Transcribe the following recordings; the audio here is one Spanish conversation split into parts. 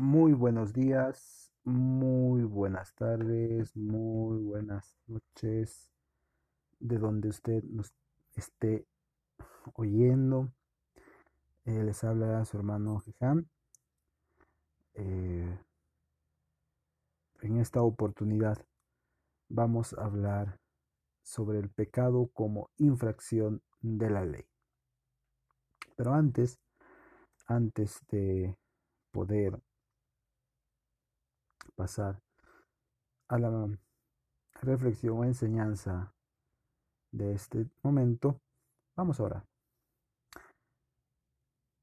Muy buenos días, muy buenas tardes, muy buenas noches, de donde usted nos esté oyendo. Eh, les habla su hermano Jejam. Eh, en esta oportunidad vamos a hablar sobre el pecado como infracción de la ley. Pero antes, antes de poder pasar a la reflexión o enseñanza de este momento, vamos ahora.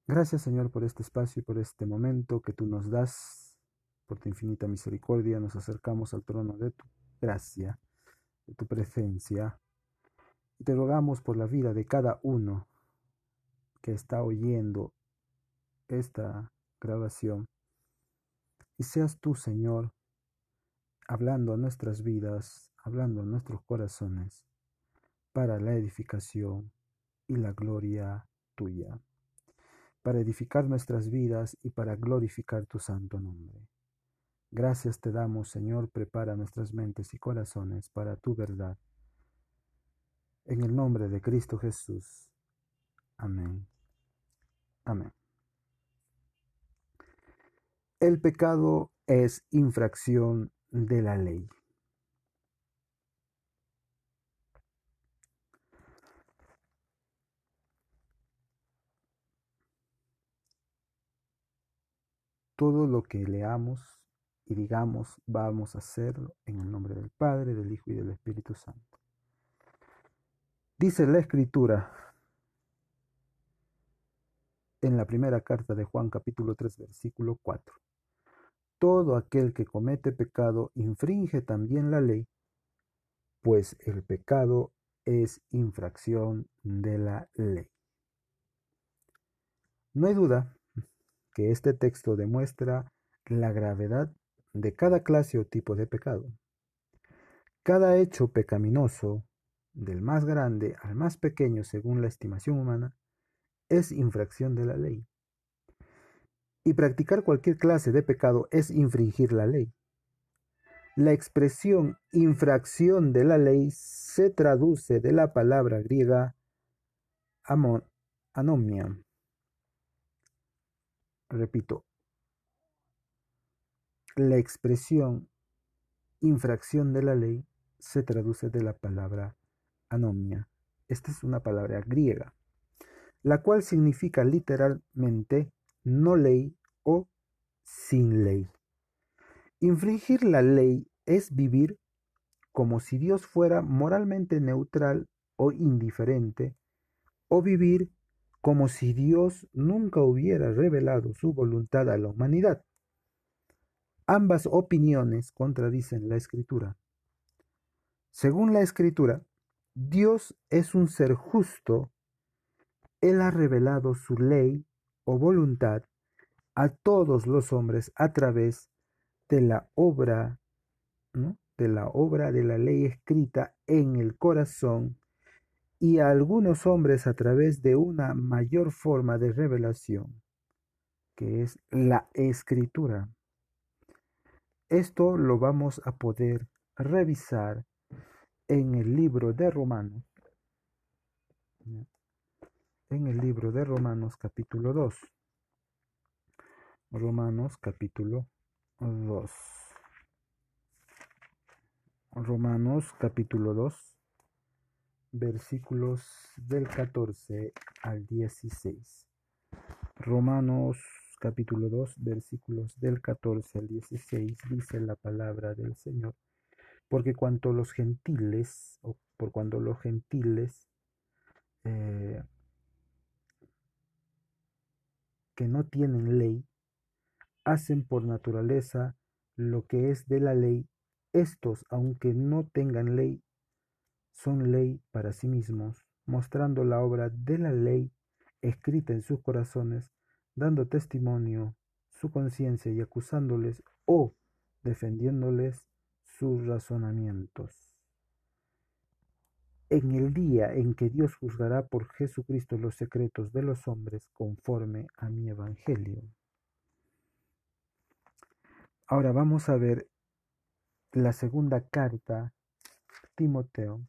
Gracias Señor por este espacio y por este momento que tú nos das. Por tu infinita misericordia nos acercamos al trono de tu gracia, de tu presencia. Te rogamos por la vida de cada uno que está oyendo esta grabación y seas tú, Señor, hablando a nuestras vidas, hablando a nuestros corazones, para la edificación y la gloria tuya, para edificar nuestras vidas y para glorificar tu santo nombre. Gracias te damos, Señor, prepara nuestras mentes y corazones para tu verdad. En el nombre de Cristo Jesús. Amén. Amén. El pecado es infracción de la ley. Todo lo que leamos y digamos vamos a hacerlo en el nombre del Padre, del Hijo y del Espíritu Santo. Dice la Escritura en la primera carta de Juan capítulo 3 versículo 4. Todo aquel que comete pecado infringe también la ley, pues el pecado es infracción de la ley. No hay duda que este texto demuestra la gravedad de cada clase o tipo de pecado. Cada hecho pecaminoso, del más grande al más pequeño según la estimación humana, es infracción de la ley y practicar cualquier clase de pecado es infringir la ley. La expresión infracción de la ley se traduce de la palabra griega anomia. Repito, la expresión infracción de la ley se traduce de la palabra anomia. Esta es una palabra griega, la cual significa literalmente no ley o sin ley. Infringir la ley es vivir como si Dios fuera moralmente neutral o indiferente, o vivir como si Dios nunca hubiera revelado su voluntad a la humanidad. Ambas opiniones contradicen la escritura. Según la escritura, Dios es un ser justo. Él ha revelado su ley o voluntad a todos los hombres a través de la obra, de la obra de la ley escrita en el corazón y a algunos hombres a través de una mayor forma de revelación, que es la escritura. Esto lo vamos a poder revisar en el libro de Romanos, en el libro de Romanos capítulo 2. Romanos capítulo 2. Romanos capítulo 2, versículos del 14 al 16. Romanos capítulo 2, versículos del 14 al 16 dice la palabra del Señor. Porque cuanto los gentiles, o por cuando los gentiles eh, que no tienen ley, hacen por naturaleza lo que es de la ley, estos, aunque no tengan ley, son ley para sí mismos, mostrando la obra de la ley escrita en sus corazones, dando testimonio su conciencia y acusándoles o defendiéndoles sus razonamientos. En el día en que Dios juzgará por Jesucristo los secretos de los hombres conforme a mi evangelio. Ahora vamos a ver la segunda carta, Timoteo.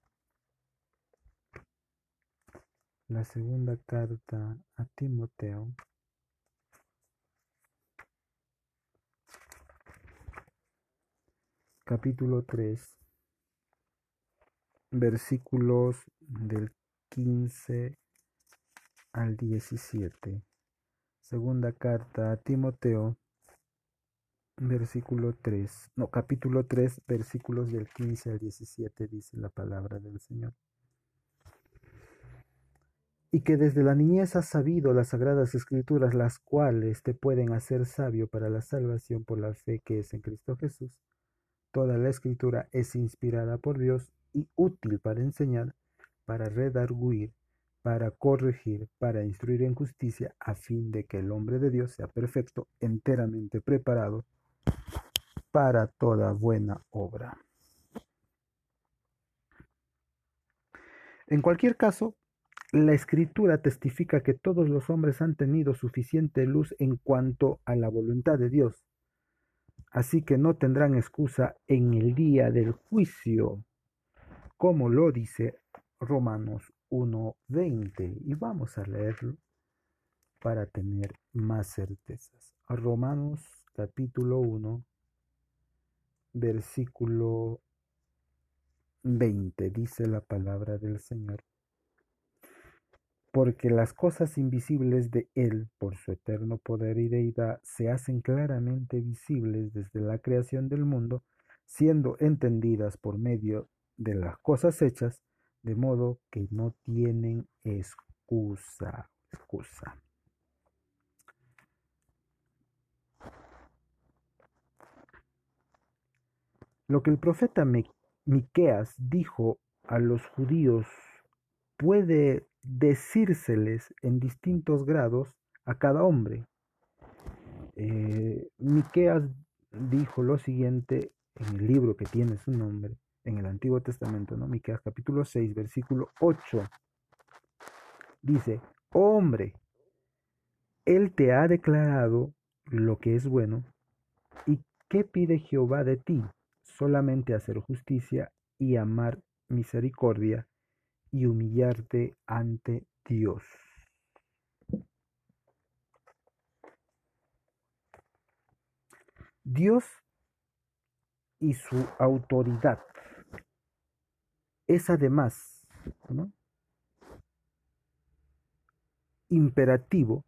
La segunda carta a Timoteo. Capítulo 3, versículos del 15 al 17. Segunda carta a Timoteo, versículo 3, no, capítulo 3, versículos del 15 al 17, dice la palabra del Señor. Y que desde la niñez has sabido las sagradas escrituras, las cuales te pueden hacer sabio para la salvación por la fe que es en Cristo Jesús. Toda la escritura es inspirada por Dios y útil para enseñar, para redarguir, para corregir, para instruir en justicia, a fin de que el hombre de Dios sea perfecto, enteramente preparado para toda buena obra. En cualquier caso, la escritura testifica que todos los hombres han tenido suficiente luz en cuanto a la voluntad de Dios, así que no tendrán excusa en el día del juicio, como lo dice Romanos 1.20, y vamos a leerlo para tener más certezas. Romanos capítulo 1, versículo 20, dice la palabra del Señor. Porque las cosas invisibles de Él, por su eterno poder y deidad, se hacen claramente visibles desde la creación del mundo, siendo entendidas por medio de las cosas hechas, de modo que no tienen excusa. excusa. Lo que el profeta Miqueas dijo a los judíos puede decírseles en distintos grados a cada hombre. Eh, Miqueas dijo lo siguiente en el libro que tiene su nombre, en el Antiguo Testamento, ¿no? Miqueas capítulo 6, versículo 8. Dice, hombre, él te ha declarado lo que es bueno, ¿y qué pide Jehová de ti? Solamente hacer justicia y amar misericordia y humillarte ante Dios. Dios y su autoridad es además imperativo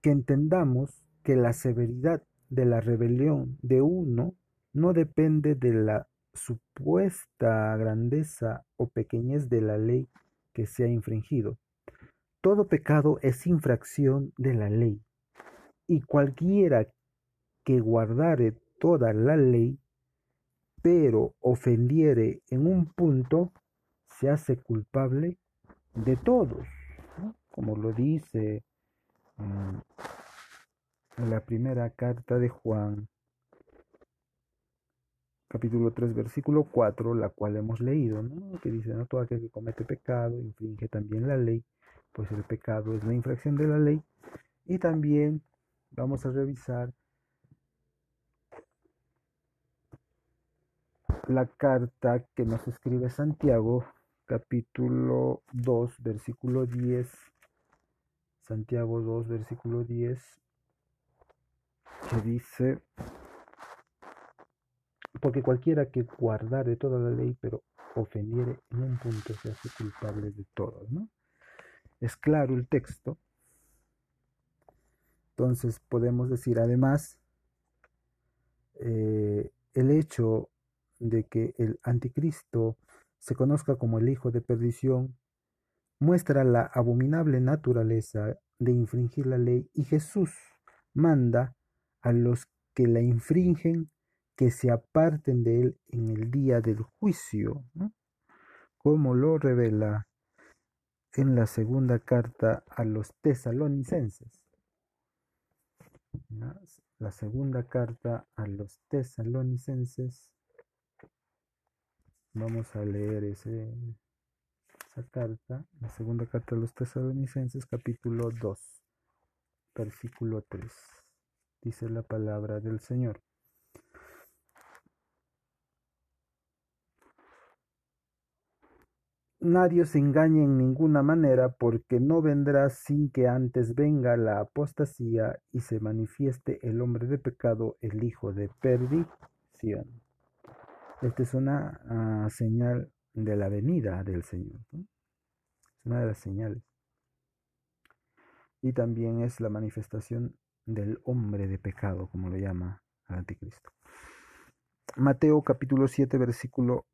que entendamos que la severidad de la rebelión de uno no depende de la supuesta grandeza o pequeñez de la ley que se ha infringido. Todo pecado es infracción de la ley, y cualquiera que guardare toda la ley, pero ofendiere en un punto, se hace culpable de todos, como lo dice en la primera carta de Juan capítulo 3, versículo 4, la cual hemos leído, ¿no? que dice, no todo aquel que comete pecado infringe también la ley, pues el pecado es la infracción de la ley. Y también vamos a revisar la carta que nos escribe Santiago, capítulo 2, versículo 10. Santiago 2, versículo 10, que dice, porque cualquiera que guardare toda la ley, pero ofendiere en un punto, se hace culpable de todo, ¿no? Es claro el texto. Entonces podemos decir además eh, el hecho de que el anticristo se conozca como el hijo de perdición muestra la abominable naturaleza de infringir la ley y Jesús manda a los que la infringen que se aparten de él en el día del juicio, como lo revela en la segunda carta a los tesalonicenses. La segunda carta a los tesalonicenses. Vamos a leer esa carta, la segunda carta a los tesalonicenses, capítulo 2, versículo 3. dice la palabra del Señor. Nadie se engañe en ninguna manera, porque no vendrá sin que antes venga la apostasía y se manifieste el hombre de pecado, el hijo de perdición. Esta es una ah, señal de la venida del Señor. Es una de las señales. Y también es la manifestación del hombre de pecado, como lo llama el anticristo. Mateo capítulo 7, versículo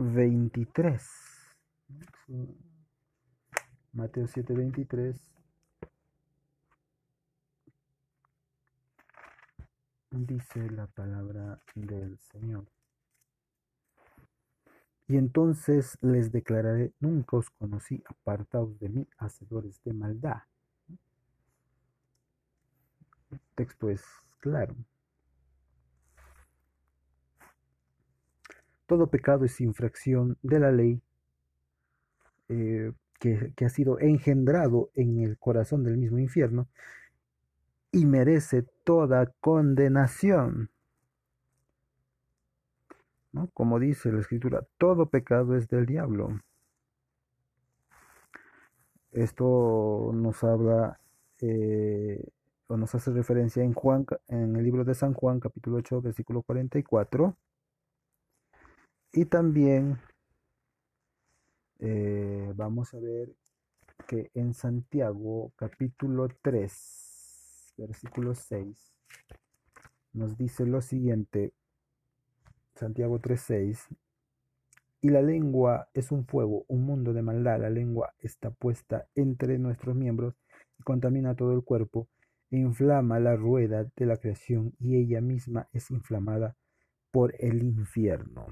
23. Mateo 7, 23. Dice la palabra del Señor. Y entonces les declararé, nunca os conocí, apartados de mí, hacedores de maldad. El texto es claro. Todo pecado es infracción de la ley eh, que, ha sido engendrado en el corazón del mismo infierno y merece toda condenación. ¿no? Como dice la escritura, todo pecado es del diablo. Esto nos habla eh, o nos hace referencia en Juan, en el libro de San Juan, capítulo 8, versículo 44 y también eh, vamos a ver que en Santiago capítulo 3, versículo 6, nos dice lo siguiente, Santiago 3:6, y la lengua es un fuego, un mundo de maldad, la lengua está puesta entre nuestros miembros y contamina todo el cuerpo, e inflama la rueda de la creación y ella misma es inflamada por el infierno.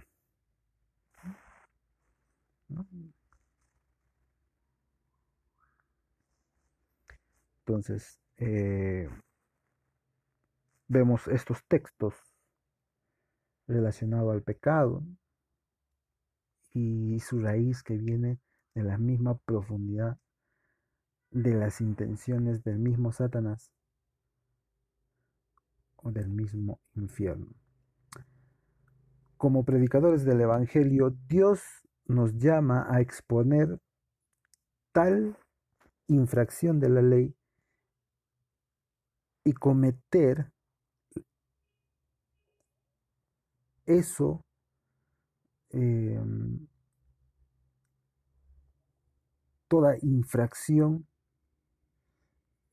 Entonces, eh, vemos estos textos relacionados al pecado y su raíz que viene de la misma profundidad de las intenciones del mismo Satanás o del mismo infierno. Como predicadores del Evangelio, Dios nos llama a exponer tal infracción de la ley y cometer eso em, toda infracción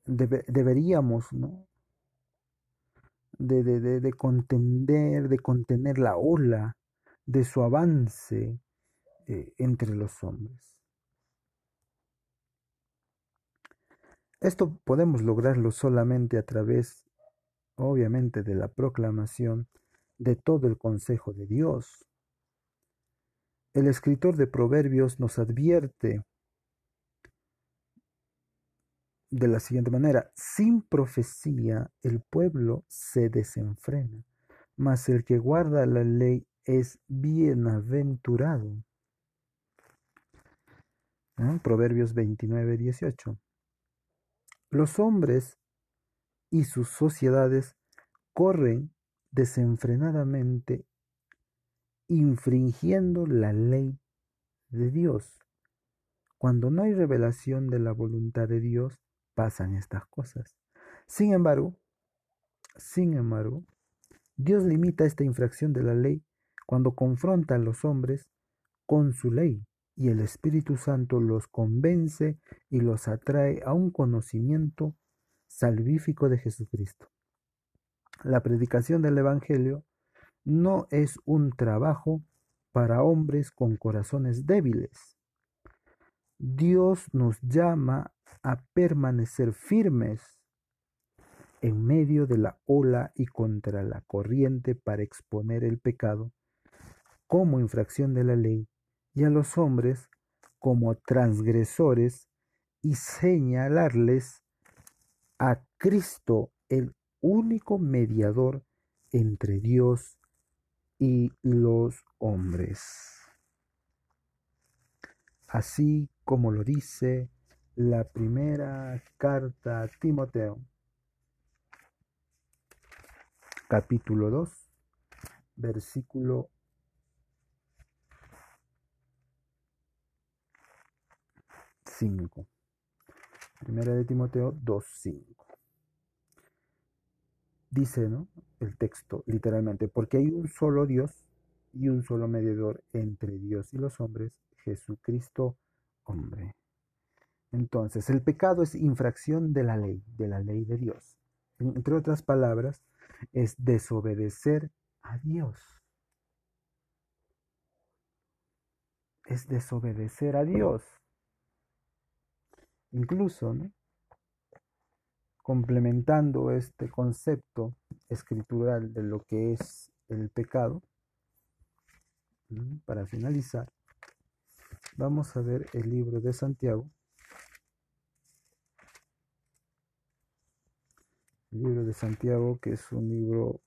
deberíamos ¿no? de, de, de, contender, de contener la ola de su avance eh, entre los hombres. Esto podemos lograrlo solamente a través, obviamente, de la proclamación de todo el consejo de Dios. El escritor de Proverbios nos advierte de la siguiente manera, sin profecía el pueblo se desenfrena, mas el que guarda la ley es bienaventurado. Proverbios 29, 18. Los hombres y sus sociedades corren desenfrenadamente infringiendo la ley de Dios. Cuando no hay revelación de la voluntad de Dios, pasan estas cosas. Sin embargo, sin embargo, Dios limita esta infracción de la ley cuando confronta a los hombres con su ley y el Espíritu Santo los convence y los atrae a un conocimiento salvífico de Jesucristo. La predicación del Evangelio no es un trabajo para hombres con corazones débiles. Dios nos llama a permanecer firmes en medio de la ola y contra la corriente para exponer el pecado como infracción de la ley y a los hombres como transgresores y señalarles a Cristo, el único mediador entre Dios y los hombres. Así como lo dice la primera carta a Timoteo, capítulo 2, versículo 5. Primera de Timoteo 2, 5. Dice, ¿no? El texto, literalmente, porque hay un solo Dios y un solo mediador entre Dios y los hombres, Jesucristo hombre. Entonces, el pecado es infracción de la ley, de la ley de Dios. Entre otras palabras, es desobedecer a Dios. Es desobedecer a Dios. Incluso, complementando este concepto escritural de lo que es el pecado, para finalizar, vamos a ver el libro de Santiago. El libro de Santiago, que es un libro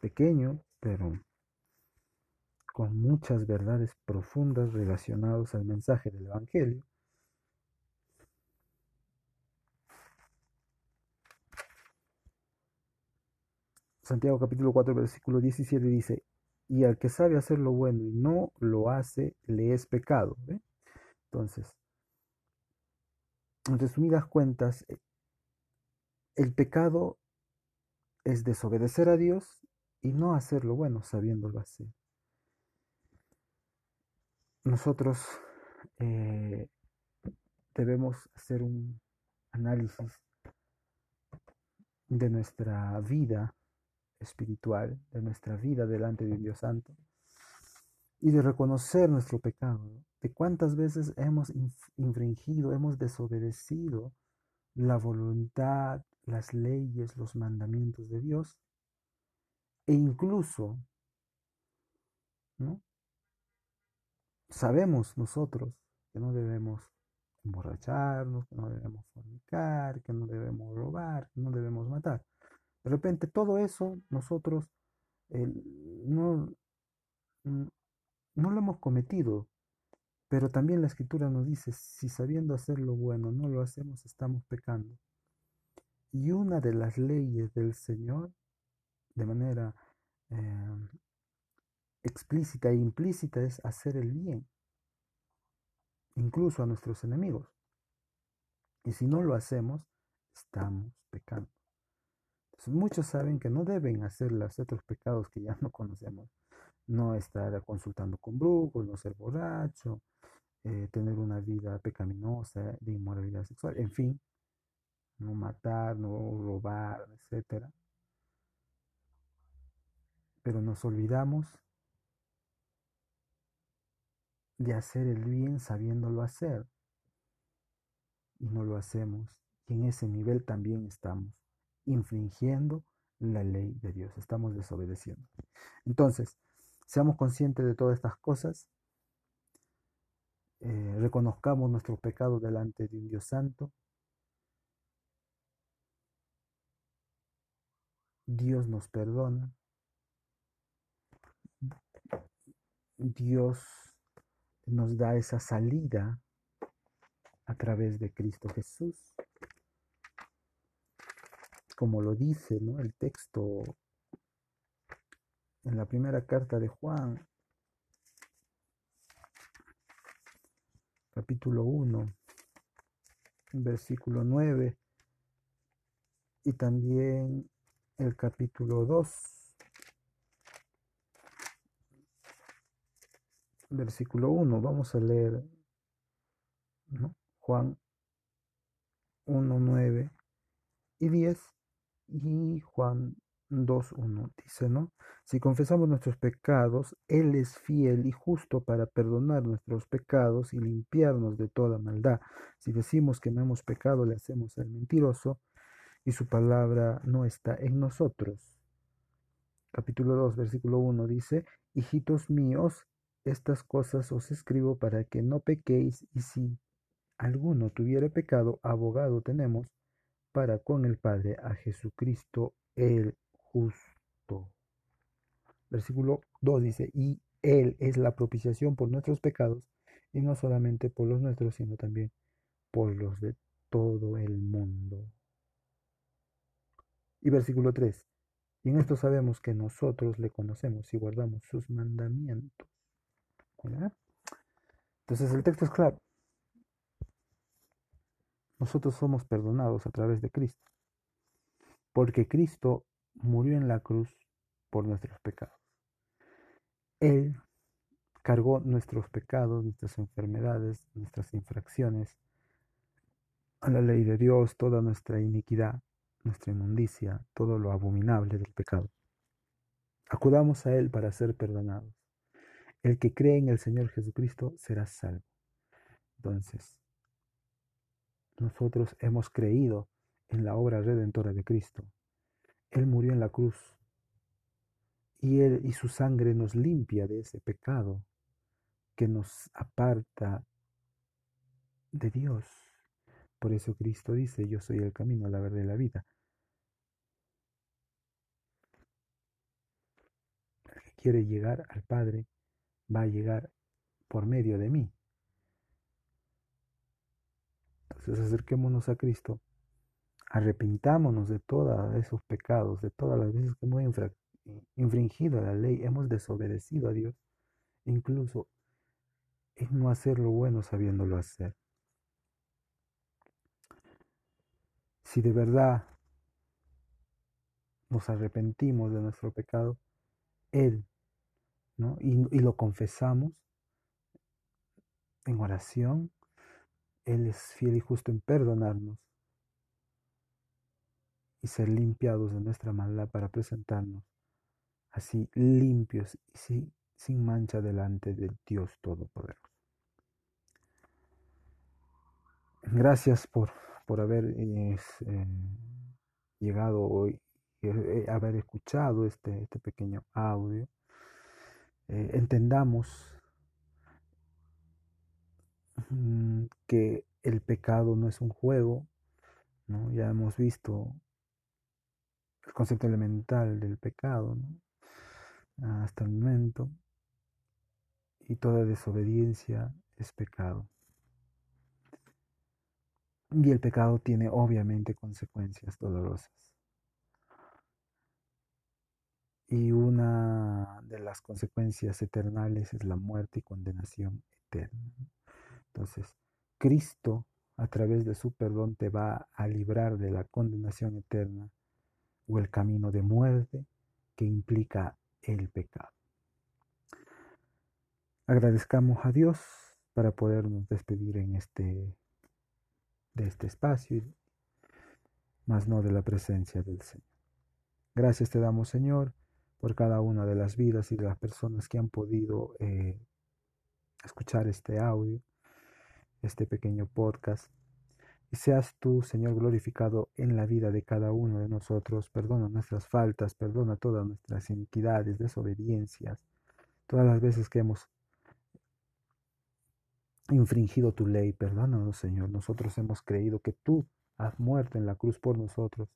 pequeño, pero con muchas verdades profundas relacionadas al mensaje del Evangelio. Santiago capítulo 4 versículo 17 dice, y al que sabe hacer lo bueno y no lo hace, le es pecado. Entonces, en resumidas cuentas, eh, el pecado es desobedecer a Dios y no hacer lo bueno sabiéndolo hacer. Nosotros eh, debemos hacer un análisis de nuestra vida espiritual de nuestra vida delante de un Dios Santo y de reconocer nuestro pecado, de cuántas veces hemos infringido, hemos desobedecido la voluntad, las leyes, los mandamientos de Dios, e incluso, ¿no? Sabemos nosotros que no debemos emborracharnos, que no debemos fornicar, que no debemos robar, que no debemos matar. De repente todo eso nosotros no, no lo hemos cometido, pero también la escritura nos dice, si sabiendo hacer lo bueno no lo hacemos, estamos pecando. Y una de las leyes del Señor, de manera eh, explícita e implícita, es hacer el bien, incluso a nuestros enemigos. Y si no lo hacemos, estamos pecando. Muchos saben que no deben hacer los otros pecados que ya no conocemos. No estar consultando con brujos, no ser borracho, eh, tener una vida pecaminosa de inmoralidad sexual, en fin, no matar, no robar, etc. Pero nos olvidamos de hacer el bien sabiéndolo hacer. Y no lo hacemos. Y en ese nivel también estamos infringiendo la ley de Dios, estamos desobedeciendo. Entonces, seamos conscientes de todas estas cosas, eh, reconozcamos nuestros pecados delante de un Dios santo, Dios nos perdona, Dios nos da esa salida a través de Cristo Jesús. Como lo dice el texto en la primera carta de Juan, capítulo 1, versículo 9, y también el capítulo 2, versículo 1. Vamos a leer Juan 1, 9 y 10 y Juan 2.1 dice, ¿no? Si confesamos nuestros pecados, Él es fiel y justo para perdonar nuestros pecados y limpiarnos de toda maldad. Si decimos que no hemos pecado, le hacemos al mentiroso y su palabra no está en nosotros. Capítulo 2, versículo 1 dice, Hijitos míos, estas cosas os escribo para que no pequéis y si alguno tuviere pecado, abogado tenemos para con el Padre a Jesucristo el justo. Versículo 2 dice, y Él es la propiciación por nuestros pecados, y no solamente por los nuestros, sino también por los de todo el mundo. Y versículo 3. Y en esto sabemos que nosotros le conocemos y guardamos sus mandamientos. Entonces el texto es claro. Nosotros somos perdonados a través de Cristo. Porque Cristo murió en la cruz por nuestros pecados. Él cargó nuestros pecados, nuestras enfermedades, nuestras infracciones, a la ley de Dios, toda nuestra iniquidad, nuestra inmundicia, todo lo abominable del pecado. Acudamos a Él para ser perdonados. El que cree en el Señor Jesucristo será salvo. Entonces, nosotros hemos creído en la obra redentora de Cristo. Él murió en la cruz y él y su sangre nos limpia de ese pecado que nos aparta de Dios. Por eso Cristo dice, yo soy el camino, la verdad y la vida. El que quiere llegar al Padre va a llegar por medio de mí. Entonces acerquémonos a Cristo, arrepintámonos de todos esos pecados, de todas las veces que hemos infringido la ley, hemos desobedecido a Dios, incluso en no hacer lo bueno sabiéndolo hacer. Si de verdad nos arrepentimos de nuestro pecado, Él, y, lo confesamos en oración, él es fiel y justo en perdonarnos y ser limpiados de nuestra maldad para presentarnos así limpios y sin mancha delante del Dios Todopoderoso. Gracias por, por haber eh, llegado hoy, eh, haber escuchado este, este pequeño audio. Eh, entendamos Mm, que el pecado no es un juego, ¿no? Ya hemos visto el concepto elemental del pecado, Hasta el momento. Y toda desobediencia es pecado. Y el pecado tiene obviamente consecuencias dolorosas. Y una de las consecuencias eternales es la muerte y condenación eterna. Entonces, Cristo a través de su perdón te va a librar de la condenación eterna o el camino de muerte que implica el pecado. Agradezcamos a Dios para podernos despedir en este de este espacio, más no de la presencia del Señor. Gracias te damos, Señor, por cada una de las vidas y de las personas que han podido eh, escuchar este audio este pequeño podcast. Y seas tú, Señor, glorificado en la vida de cada uno de nosotros. Perdona nuestras faltas, perdona todas nuestras iniquidades, desobediencias, todas las veces que hemos infringido tu ley. Perdónanos, Señor. Nosotros hemos creído que tú has muerto en la cruz por nosotros,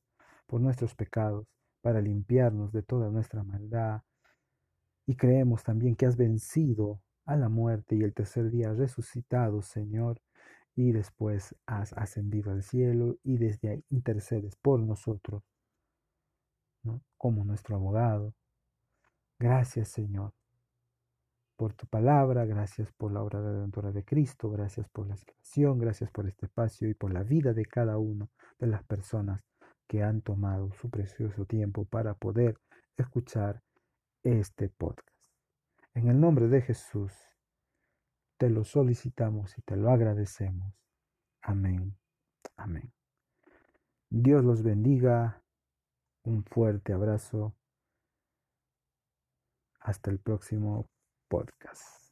por nuestros pecados, para limpiarnos de toda nuestra maldad. Y creemos también que has vencido a la muerte y el tercer día resucitado, Señor, y después has ascendido al cielo y desde ahí intercedes por nosotros, ¿no? como nuestro abogado. Gracias, Señor, por tu palabra, gracias por la obra redentora de Cristo, gracias por la salvación, gracias por este espacio y por la vida de cada una de las personas que han tomado su precioso tiempo para poder escuchar este podcast. En el nombre de Jesús, te lo solicitamos y te lo agradecemos. Amén. Amén. Dios los bendiga. Un fuerte abrazo. Hasta el próximo podcast.